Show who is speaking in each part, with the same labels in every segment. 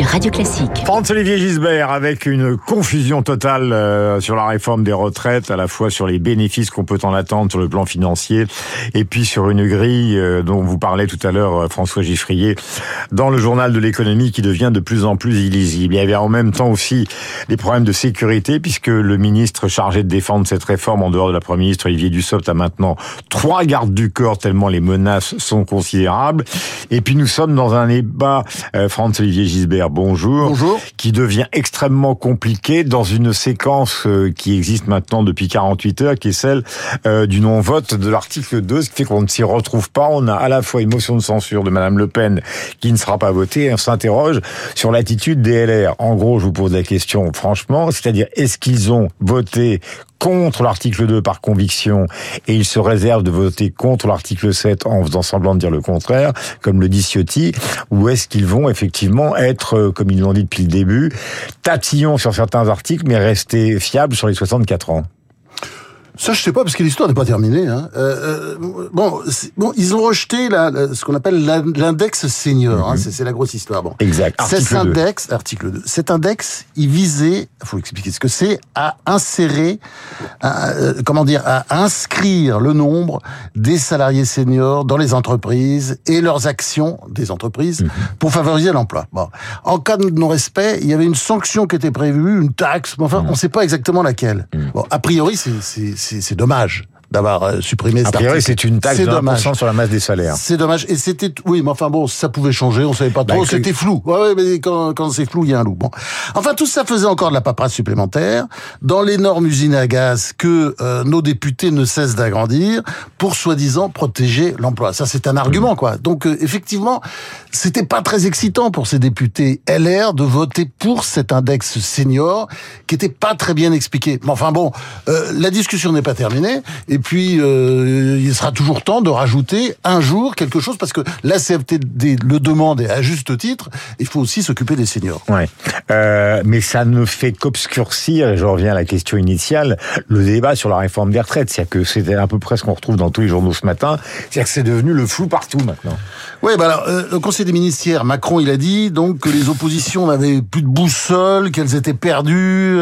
Speaker 1: sur Radio Classique.
Speaker 2: Franz-Olivier Gisbert avec une confusion totale euh, sur la réforme des retraites, à la fois sur les bénéfices qu'on peut en attendre sur le plan financier, et puis sur une grille euh, dont vous parlez tout à l'heure, euh, François Giffrier, dans le journal de l'économie qui devient de plus en plus illisible. Il y avait en même temps aussi des problèmes de sécurité, puisque le ministre chargé de défendre cette réforme, en dehors de la Première ministre Olivier Dussopt, a maintenant trois gardes du corps, tellement les menaces sont considérables. Et puis nous sommes dans un débat, Franz-Olivier Gisbert, bonjour.
Speaker 3: Bonjour.
Speaker 2: Qui devient extrêmement compliqué dans une séquence euh, qui existe maintenant depuis 48 heures, qui est celle euh, du non-vote de l'article 2, ce qui fait qu'on ne s'y retrouve pas. On a à la fois une motion de censure de Madame Le Pen qui ne sera pas votée, et on s'interroge sur l'attitude des LR. En gros, je vous pose la question franchement, c'est-à-dire est-ce qu'ils ont voté contre l'article 2 par conviction et ils se réservent de voter contre l'article 7 en faisant semblant de dire le contraire, comme le dit Ciotti, ou est-ce qu'ils vont effectivement être, euh, comme ils l'ont dit depuis le début, tatillons sur certains articles mais rester fiables sur les 64 ans?
Speaker 3: Ça, je sais pas, parce que l'histoire n'est pas terminée. Hein. Euh, euh, bon, bon, ils ont rejeté la, ce qu'on appelle l'index senior. hein, mhm. c'est la grosse histoire. Bon,
Speaker 2: exact.
Speaker 3: Cet index, article 2. Cet index, il visait, il faut expliquer ce que c'est, à insérer, euh, comment dire, à inscrire le nombre des salariés seniors dans les entreprises et leurs actions des entreprises mhm. pour favoriser l'emploi. Bon, en cas de non-respect, il y avait une sanction qui était prévue, une taxe, mais enfin, mhm. on ne sait pas exactement laquelle. Bon, a priori, c'est c'est dommage d'avoir euh, supprimé
Speaker 2: A c'est une taxe de 1% sur la masse des salaires.
Speaker 3: C'est dommage. Et c'était, oui, mais enfin bon, ça pouvait changer, on savait pas trop, bah, c'était flou. Ouais, ouais, mais quand, quand c'est flou, il y a un loup. Bon. Enfin, tout ça faisait encore de la paperasse supplémentaire dans l'énorme usine à gaz que euh, nos députés ne cessent d'agrandir pour soi-disant protéger l'emploi. Ça, c'est un argument, quoi. Donc, euh, effectivement, c'était pas très excitant pour ces députés LR de voter pour cet index senior qui était pas très bien expliqué. Mais enfin bon, la discussion n'est pas terminée. Et puis euh, il sera toujours temps de rajouter un jour quelque chose parce que la CFTD le demande et à juste titre. Il faut aussi s'occuper des seniors.
Speaker 2: Ouais, euh, mais ça ne fait qu'obscurcir. Je reviens à la question initiale, le débat sur la réforme des retraites. C'est-à-dire que c'est à peu près ce qu'on retrouve dans tous les journaux ce matin. C'est-à-dire que c'est devenu le flou partout maintenant.
Speaker 3: Oui, bah alors, euh, au Conseil des ministères, Macron, il a dit donc que les oppositions n'avaient plus de boussole, qu'elles étaient perdues.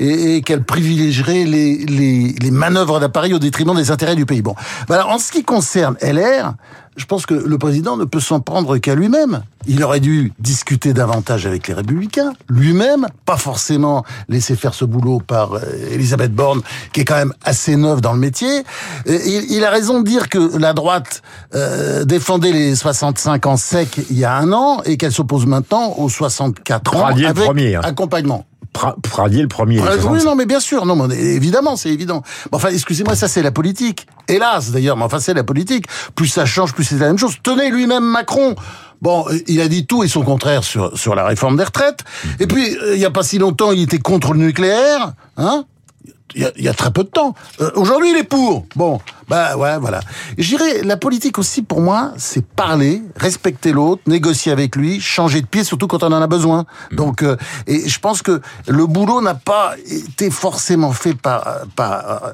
Speaker 3: Euh, et, et qu'elle privilégierait les, les, les manœuvres d'appareil au détriment des intérêts du pays. Bon, voilà, en ce qui concerne LR, je pense que le président ne peut s'en prendre qu'à lui-même. Il aurait dû discuter davantage avec les républicains, lui-même, pas forcément laisser faire ce boulot par euh, Elisabeth Borne, qui est quand même assez neuve dans le métier. Il, a raison de dire que la droite euh, défendait les 65 ans secs il y a un an et qu'elle s'oppose maintenant aux 64 ans avec
Speaker 2: premier, hein.
Speaker 3: accompagnement.
Speaker 2: Pradier le premier.
Speaker 3: oui, non, mais bien sûr, non, mais évidemment, c'est évident. enfin, excusez-moi, ça c'est la politique. Hélas, d'ailleurs, mais enfin, c'est la politique. Plus ça change, plus c'est la même chose. Tenez, lui-même, Macron. Bon, il a dit tout et son contraire sur, sur la réforme des retraites. Et puis, euh, il n'y a pas si longtemps, il était contre le nucléaire, hein il y, a, très peu de temps. Euh, aujourd'hui, il est pour. Bon, bah ouais, voilà. Je dirais, la politique aussi, pour moi, c'est parler, respecter l'autre, négocier avec lui, changer de pied, surtout quand on en a besoin. Mmh. Donc, euh, et je pense que le boulot n'a pas été forcément fait par, par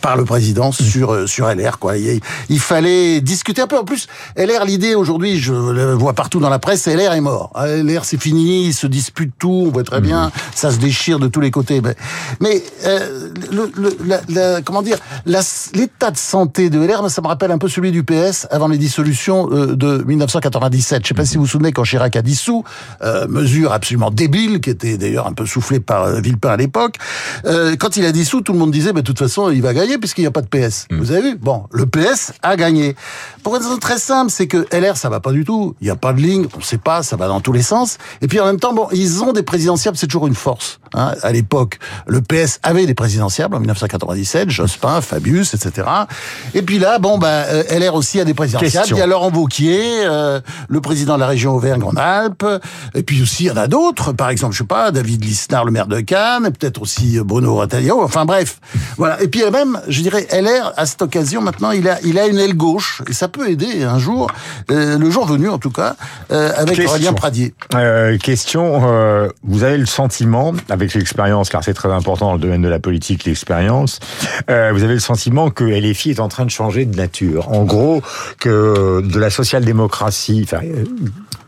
Speaker 3: par le président sur euh, sur LR quoi. Il, fallait discuter un peu. En plus, LR l'idée aujourd'hui, je le vois partout dans la presse, LR est mort. LR c'est fini, ils se disputent tout, on voit très bien, mhm. ça se déchire de tous les côtés. Mais euh, le, le, comment dire, l'état de santé de LR, ça me rappelle un peu celui du PS avant les dissolutions euh, de 1997. Je sais pas si vous vous souvenez quand Chirac a dissous, euh, mesure absolument débile qui était d'ailleurs un peu soufflée par Villepin à l'époque. quand il a dissous, tout le monde disait, mais de toute façon, il va gagner puisqu'il n'y a pas de PS. Hmm. Vous avez vu? Bon, le PS a gagné. Pour une raison très simple, c'est que LR, ça va pas du tout. Il n'y a pas de ligne, on ne sait pas, ça va dans tous les sens. Et puis en même temps, bon, ils ont des présidentiables, c'est toujours une force. Hein. À l'époque, le PS avait des présidentiables en 1997, Jospin, Fabius, etc. Et puis là, bon, bah, euh, LR aussi a des présidentiables. Il y a Laurent Wauquiez, euh, le président de la région Auvergne-Rhône-Alpes. Et puis aussi, il y en a d'autres. Par exemple, je sais pas, David Lisnard, le maire de Cannes, peut-être aussi Bruno Retailleau. Enfin bref, voilà. Et puis même même, je dirais, LR, à cette occasion, maintenant, il a, il a une aile gauche, et ça peut aider un jour, euh, le jour venu en tout cas, euh, avec
Speaker 2: Question.
Speaker 3: Aurélien Pradier.
Speaker 2: Euh, question, vous avez le sentiment, avec l'expérience, car c'est très important dans le domaine de la politique, l'expérience, vous avez le sentiment que LFI est en train de changer de nature. En gros, que de la social-démocratie, enfin,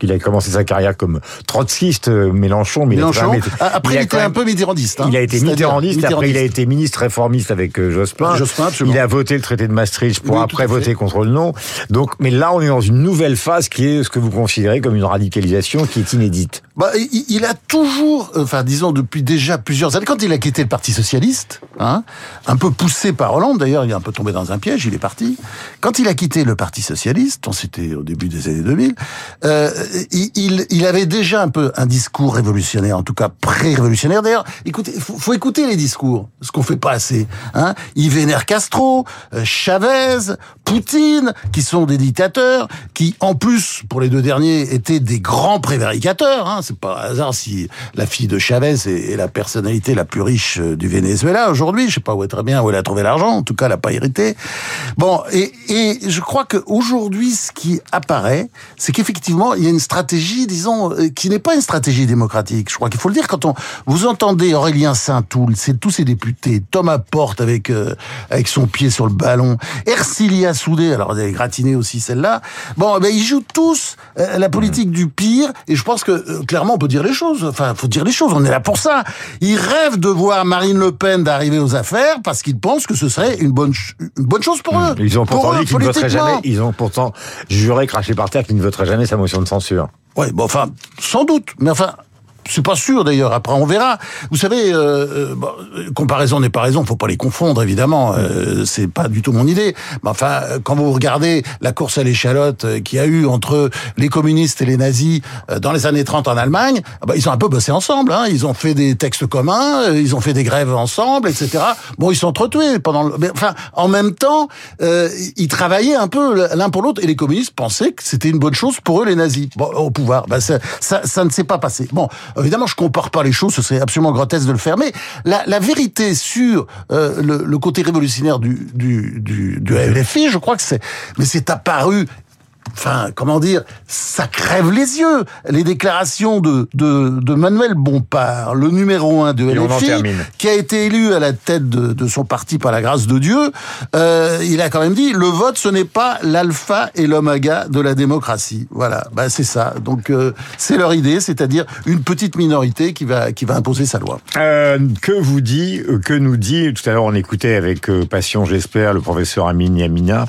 Speaker 2: il a commencé sa carrière comme trotskiste, Mélenchon, mais il a
Speaker 3: Mélenchon.
Speaker 2: quand même été-
Speaker 3: Ah, Après,
Speaker 2: il
Speaker 3: il,
Speaker 2: a
Speaker 3: était un peu mitterrandiste. hein.
Speaker 2: Il a été
Speaker 3: C'est-à-dire
Speaker 2: mitterrandiste, après il a
Speaker 3: mitterrandiste.
Speaker 2: été ministre réformiste avec euh, Jospin.
Speaker 3: Jospin,
Speaker 2: il a voté le traité de Maastricht pour
Speaker 3: Oui,
Speaker 2: après voter contre le non. Donc, mais là, on est dans une nouvelle phase qui est ce que vous considérez comme une radicalisation qui est inédite.
Speaker 3: Bah, il, a toujours, enfin, disons depuis déjà plusieurs années, quand il a quitté le Parti socialiste, hein, un peu poussé par Hollande, d'ailleurs, il est un peu tombé dans un piège, il est parti. Quand il a quitté le Parti socialiste, on c'était au début des années 2000, euh, il, il, il avait déjà un peu un discours révolutionnaire, en tout cas pré-révolutionnaire. D'ailleurs, écoutez, faut, faut écouter les discours, ce qu'on fait pas assez. Hein. Il vénère Castro, euh, Chavez, Poutine, qui sont des dictateurs, qui en plus, pour les deux derniers, étaient des grands prévaricateurs. Hein. C'est pas un hasard si la fille de Chavez est, la personnalité la plus riche euh, du Venezuela aujourd'hui. Je sais pas où très bien où elle a trouvé l'argent. En tout cas, elle a pas hérité. Bon, et, je crois qu'aujourd'hui, ce qui apparaît, c'est qu'effectivement, il y a une stratégie, disons, euh, qui n'est pas une stratégie démocratique. Je crois qu'il faut le dire quand on vous entendez Aurélien Saint-Toul, c'est tous ces députés, Thomas Porte avec avec son pied sur le ballon, Ercilia Soudé, alors elle est gratinée aussi celle-là. Bon, ben ils jouent tous euh, la politique du pire, et je pense que euh, clairement on peut dire les choses. Enfin, faut dire les choses. On est là pour ça. Ils rêvent de voir Marine Le Pen d'arriver aux affaires parce qu'ils pensent que ce serait une bonne une bonne chose pour eux.
Speaker 2: Ils ont
Speaker 3: Pour
Speaker 2: pourtant dit qu'ils ne voteraient jamais. Ils ont pourtant juré, craché par terre qu'ils ne voteraient jamais sa motion de censure.
Speaker 3: Ouais, bon, enfin, sans doute, mais enfin. C'est pas sûr d'ailleurs. Après, on verra. Vous savez, euh, euh, bon, comparaison n'est pas raison. Faut pas les confondre, évidemment. Euh, c'est pas du tout mon idée. Mais enfin, quand vous regardez la course à l'échalote euh, qu'il y a eu entre les communistes et les nazis euh, dans les années 30 en Allemagne, ah bah, ils ont un peu bossé ensemble. Hein. Ils ont fait des textes communs, ils ont fait des grèves ensemble, etc. Bon, ils sont entretués pendant. Le... mais enfin, en même temps, euh, ils travaillaient un peu l'un pour l'autre. Et les communistes pensaient que c'était une bonne chose pour eux, les nazis, bon, au pouvoir. Bah, ça, ça, ça ne s'est pas passé. Bon, évidemment, je compare pas les choses. Ce serait absolument grotesque de le faire. Mais la, vérité sur euh, le, côté révolutionnaire du, du LFI, je crois que c'est. Mais c'est apparu enfin, comment dire, ça crève les yeux. Les déclarations de, de, de Manuel Bompard, le numéro un de LFI, qui a été élu à la tête de, de son parti par la grâce de Dieu, euh, il a quand même dit, le vote, ce n'est pas l'alpha et l'oméga de la démocratie. Voilà, bah, c'est ça. Donc, euh, c'est leur idée, c'est-à-dire une petite minorité qui va, qui va imposer sa loi.
Speaker 2: Euh, que vous dit, que nous dit, tout à l'heure on écoutait avec passion, j'espère, le professeur Amin Yamina,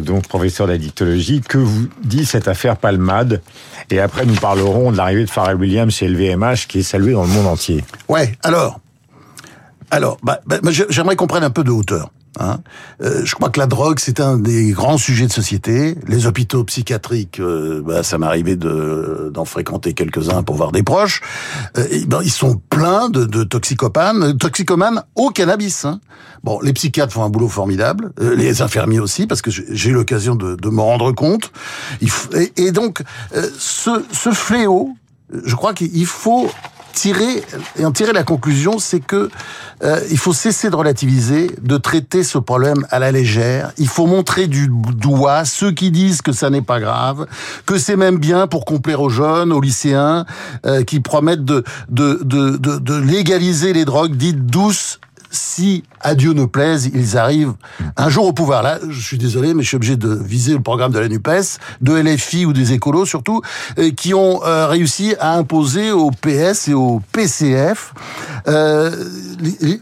Speaker 2: donc professeur d'addictologie, que vous dit cette affaire Palmade Et après nous parlerons de l'arrivée de Pharrell Williams chez LVMH qui est salué dans le monde entier.
Speaker 3: Ouais, alors, alors, bah, bah, j'aimerais qu'on prenne un peu de hauteur. Hein. Euh, je crois que la drogue, c'est un des grands sujets de société. Les hôpitaux psychiatriques, euh, bah, ça m'est arrivé de, d'en fréquenter quelques-uns pour voir des proches. Euh, ben, ils sont pleins de, toxicopanes, toxicomanes au cannabis. Hein. Bon, les psychiatres font un boulot formidable, les infirmiers aussi, parce que j'ai eu l'occasion de, de m'en rendre compte. Et, donc, ce fléau, je crois qu'il faut tirer et en tirer la conclusion, c'est que euh, il faut cesser de relativiser, de traiter ce problème à la légère. Il faut montrer du doigt ceux qui disent que ça n'est pas grave, que c'est même bien pour complaire aux jeunes, aux lycéens, euh, qui promettent de de, de, de de légaliser les drogues dites douces si, à Dieu ne plaise, ils arrivent un jour au pouvoir. Là, je suis désolé, mais je suis obligé de viser le programme de la NUPES, de LFI ou des écolos surtout, euh, qui ont euh, réussi à imposer au PS et au PCF euh,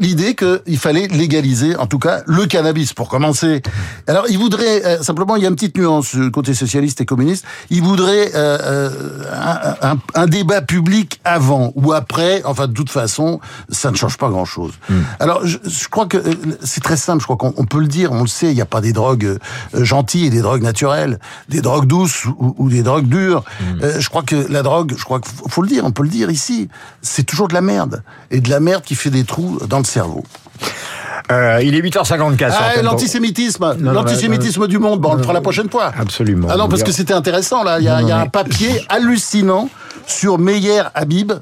Speaker 3: l'idée qu'il fallait légaliser, en tout cas, le cannabis, pour commencer. Alors, ils voudraient, euh, simplement, il y a une petite nuance, côté socialiste et communiste, ils voudraient euh, un, un- un débat public avant ou après, enfin, de toute façon, ça ne change pas grand-chose. Alors, je, je crois que euh, c'est très simple, je crois qu'on on peut le dire, on le sait, il n'y a pas des drogues euh, gentilles et des drogues naturelles, des drogues douces ou, ou des drogues dures. Euh, je crois que la drogue, je crois qu'il faut, le dire, on peut le dire ici, c'est toujours de la merde. Et de la merde qui fait des trous dans le cerveau.
Speaker 2: Euh, il est 8h54. sur
Speaker 3: Ah, l'antisémitisme, l'antisémitisme du monde. Bon, on le fera la prochaine fois.
Speaker 2: Absolument.
Speaker 3: Ah non, parce que c'était intéressant là. Il y a,
Speaker 2: Non,
Speaker 3: il y a
Speaker 2: non,
Speaker 3: un papier hallucinant sur Meyer Habib.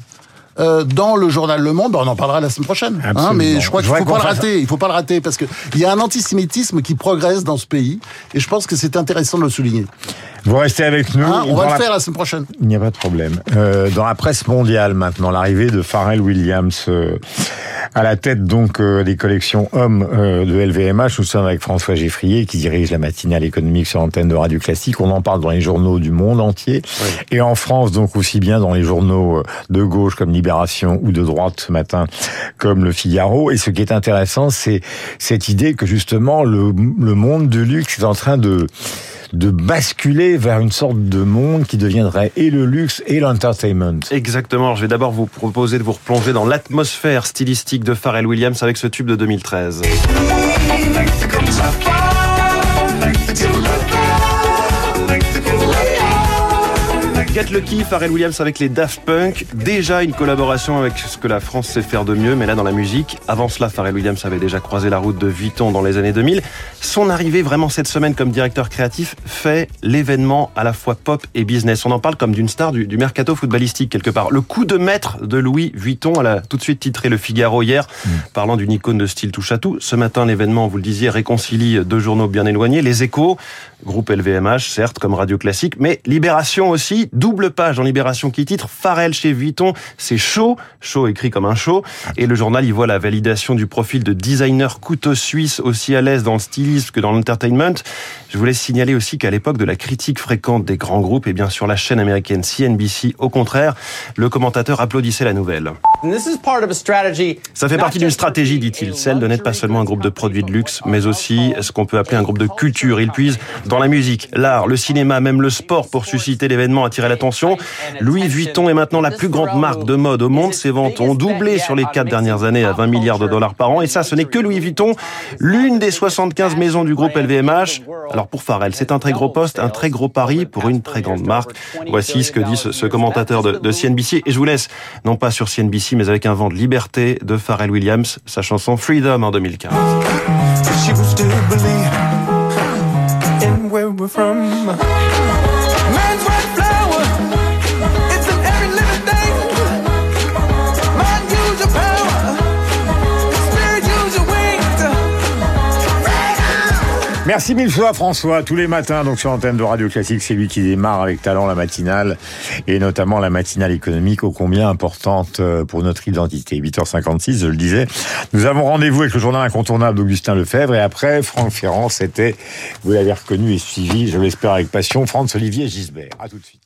Speaker 3: Euh, dans le journal Le Monde. on en parlera la semaine prochaine. Hein, mais je crois qu'il faut pas le rater. Il faut pas le rater parce que il y a un antisémitisme qui progresse dans ce pays et je pense que c'est intéressant de le souligner.
Speaker 2: Vous restez avec nous.
Speaker 3: Hein, on va le faire la semaine prochaine.
Speaker 2: Il n'y a pas de problème. Euh, dans la presse mondiale maintenant, l'arrivée de Pharrell Williams euh, à la tête donc euh, des collections hommes euh, de LVMH. Nous sommes avec François Geffrier qui dirige la matinale économique sur l'antenne de Radio Classique. On en parle dans les journaux du monde entier et en France donc aussi bien dans les journaux de gauche comme Libération ou de droite ce matin comme Le Figaro. Et ce qui est intéressant, c'est cette idée que justement le, le monde du luxe est en train de de basculer vers une sorte de monde qui deviendrait et le luxe et l'entertainment.
Speaker 4: Exactement. Je vais d'abord vous proposer de vous replonger dans l'atmosphère stylistique de Pharrell Williams avec ce tube de 2013. Get Lucky, Pharrell Williams avec les Daft Punk. Déjà une collaboration avec ce que la France sait faire de mieux, mais là dans la musique. Avant cela, Pharrell Williams avait déjà croisé la route de Vuitton dans les années 2000. Son arrivée vraiment cette semaine comme directeur créatif fait l'événement à la fois pop et business. On en parle comme d'une star du, mercato footballistique quelque part. Le coup de maître de Louis Vuitton, elle a tout de suite titré Le Figaro hier, mm. parlant d'une icône de style touche à tout. Ce matin, l'événement, vous le disiez, réconcilie deux journaux bien éloignés. Les Échos, groupe LVMH, certes, comme radio classique, mais Libération aussi, double page dans Libération qui titre Pharrell chez Vuitton, c'est chaud, chaud écrit comme un show, et le journal y voit la validation du profil de designer couteau suisse aussi à l'aise dans le stylisme que dans l'entertainment. Je voulais signaler aussi qu'à l'époque de la critique fréquente des grands groupes, et bien sur la chaîne américaine CNBC, au contraire, le commentateur applaudissait la nouvelle. Ça fait partie d'une stratégie, dit-il, celle de n'être pas seulement un groupe de produits de luxe, mais aussi ce qu'on peut appeler un groupe de culture. Il puise dans la musique, l'art, le cinéma, même le sport pour susciter l'événement, attirer l'attention. Louis Vuitton est maintenant la plus grande marque de mode au monde. Ses ventes ont doublé sur les quatre dernières années à 20 milliards de dollars par an. Et ça, ce n'est que Louis Vuitton, l'une des 75 maisons du groupe LVMH. Alors pour Pharrell, c'est un très gros poste, un très gros pari pour une très grande marque. Voici ce que dit ce, commentateur de CNBC. Et je vous laisse, non pas sur CNBC, mais avec un vent de liberté de Pharrell Williams, sa chanson Freedom en 2015.
Speaker 2: Merci mille fois François, tous les matins donc sur l'antenne de Radio Classique, c'est lui qui démarre avec talent la matinale et notamment la matinale économique ô combien importante euh, pour notre identité. 8h56, je le disais. Nous avons rendez-vous avec le journal incontournable d'Augustin Lefebvre et après Franck Ferrand, c'était, vous l'avez reconnu et suivi, je l'espère avec passion, Franz Olivier Gisbert. À tout de suite.